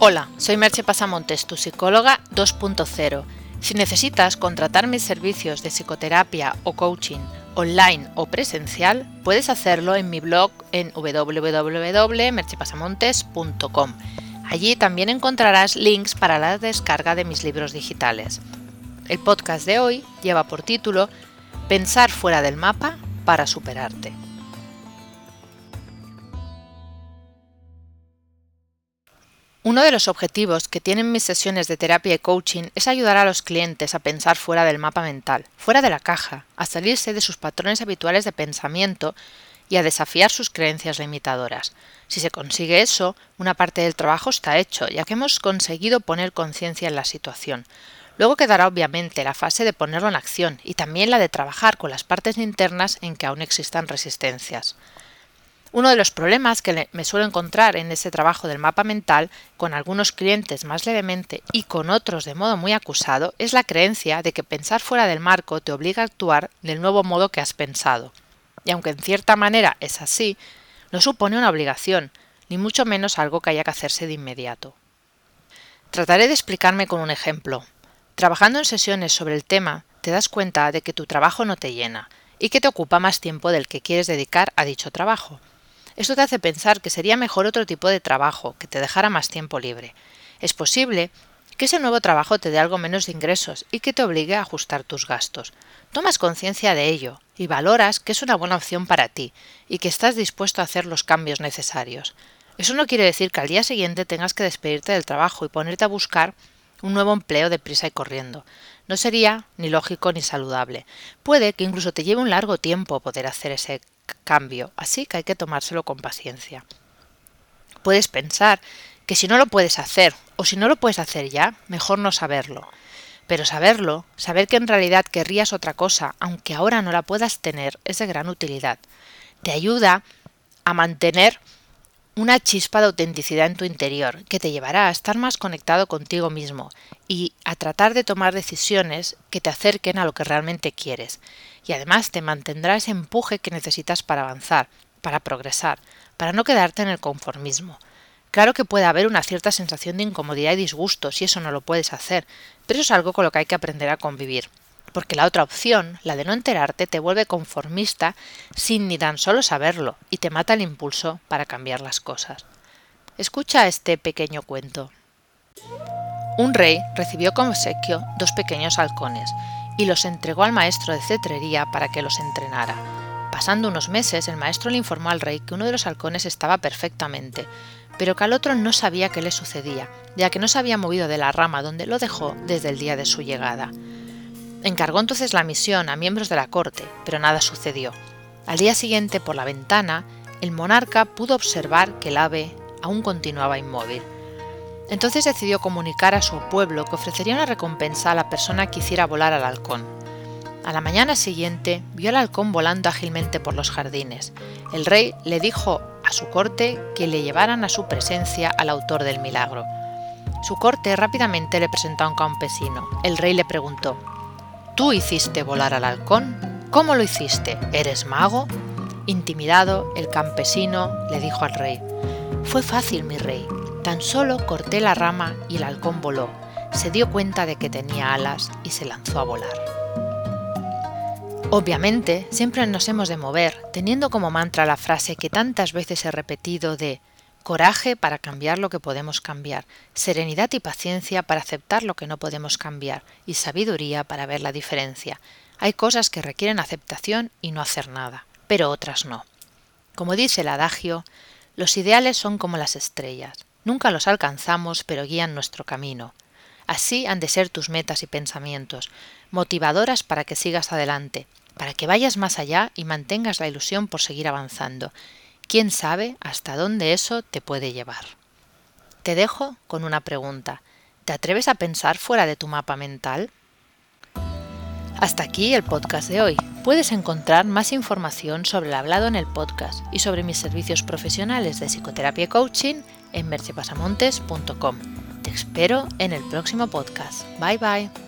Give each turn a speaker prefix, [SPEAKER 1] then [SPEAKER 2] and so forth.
[SPEAKER 1] Hola, soy Merche Pasamontes, tu psicóloga 2.0. Si necesitas contratar mis servicios de psicoterapia o coaching online o presencial, puedes hacerlo en mi blog en www.merchepasamontes.com. Allí también encontrarás links para la descarga de mis libros digitales. El podcast de hoy lleva por título Pensar fuera del mapa para superarte. Uno de los objetivos que tienen mis sesiones de terapia y coaching es ayudar a los clientes a pensar fuera del mapa mental, fuera de la caja, a salirse de sus patrones habituales de pensamiento y a desafiar sus creencias limitadoras. Si se consigue eso, una parte del trabajo está hecho, ya que hemos conseguido poner conciencia en la situación. Luego quedará obviamente la fase de ponerlo en acción y también la de trabajar con las partes internas en que aún existan resistencias. Uno de los problemas que me suelo encontrar en ese trabajo del mapa mental, con algunos clientes más levemente y con otros de modo muy acusado, es la creencia de que pensar fuera del marco te obliga a actuar del nuevo modo que has pensado. Y aunque en cierta manera es así, no supone una obligación, ni mucho menos algo que haya que hacerse de inmediato. Trataré de explicarme con un ejemplo. Trabajando en sesiones sobre el tema, te das cuenta de que tu trabajo no te llena y que te ocupa más tiempo del que quieres dedicar a dicho trabajo. Esto te hace pensar que sería mejor otro tipo de trabajo, que te dejara más tiempo libre. Es posible que ese nuevo trabajo te dé algo menos de ingresos y que te obligue a ajustar tus gastos. Tomas conciencia de ello y valoras que es una buena opción para ti y que estás dispuesto a hacer los cambios necesarios. Eso no quiere decir que al día siguiente tengas que despedirte del trabajo y ponerte a buscar un nuevo empleo de prisa y corriendo. No sería ni lógico ni saludable. Puede que incluso te lleve un largo tiempo poder hacer ese cambio, así que hay que tomárselo con paciencia. Puedes pensar que si no lo puedes hacer o si no lo puedes hacer ya, mejor no saberlo. Pero saberlo, saber que en realidad querrías otra cosa, aunque ahora no la puedas tener, es de gran utilidad. Te ayuda a mantener una chispa de autenticidad en tu interior que te llevará a estar más conectado contigo mismo y a tratar de tomar decisiones que te acerquen a lo que realmente quieres. Y además te mantendrá ese empuje que necesitas para avanzar, para progresar, para no quedarte en el conformismo. Claro que puede haber una cierta sensación de incomodidad y disgusto si eso no lo puedes hacer, pero eso es algo con lo que hay que aprender a convivir porque la otra opción, la de no enterarte, te vuelve conformista sin ni tan solo saberlo y te mata el impulso para cambiar las cosas. Escucha este pequeño cuento. Un rey recibió como obsequio dos pequeños halcones y los entregó al maestro de cetrería para que los entrenara. Pasando unos meses, el maestro le informó al rey que uno de los halcones estaba perfectamente, pero que al otro no sabía qué le sucedía, ya que no se había movido de la rama donde lo dejó desde el día de su llegada. Encargó entonces la misión a miembros de la corte, pero nada sucedió. Al día siguiente, por la ventana, el monarca pudo observar que el ave aún continuaba inmóvil. Entonces decidió comunicar a su pueblo que ofrecería una recompensa a la persona que hiciera volar al halcón. A la mañana siguiente vio al halcón volando ágilmente por los jardines. El rey le dijo a su corte que le llevaran a su presencia al autor del milagro. Su corte rápidamente le presentó a un campesino. El rey le preguntó ¿Tú hiciste volar al halcón? ¿Cómo lo hiciste? ¿Eres mago? Intimidado, el campesino le dijo al rey, Fue fácil, mi rey. Tan solo corté la rama y el halcón voló. Se dio cuenta de que tenía alas y se lanzó a volar. Obviamente, siempre nos hemos de mover, teniendo como mantra la frase que tantas veces he repetido de coraje para cambiar lo que podemos cambiar, serenidad y paciencia para aceptar lo que no podemos cambiar, y sabiduría para ver la diferencia. Hay cosas que requieren aceptación y no hacer nada, pero otras no. Como dice el adagio, los ideales son como las estrellas, nunca los alcanzamos, pero guían nuestro camino. Así han de ser tus metas y pensamientos, motivadoras para que sigas adelante, para que vayas más allá y mantengas la ilusión por seguir avanzando, ¿Quién sabe hasta dónde eso te puede llevar? Te dejo con una pregunta. ¿Te atreves a pensar fuera de tu mapa mental? Hasta aquí el podcast de hoy. Puedes encontrar más información sobre el hablado en el podcast y sobre mis servicios profesionales de psicoterapia y coaching en merchepasamontes.com. Te espero en el próximo podcast. Bye bye.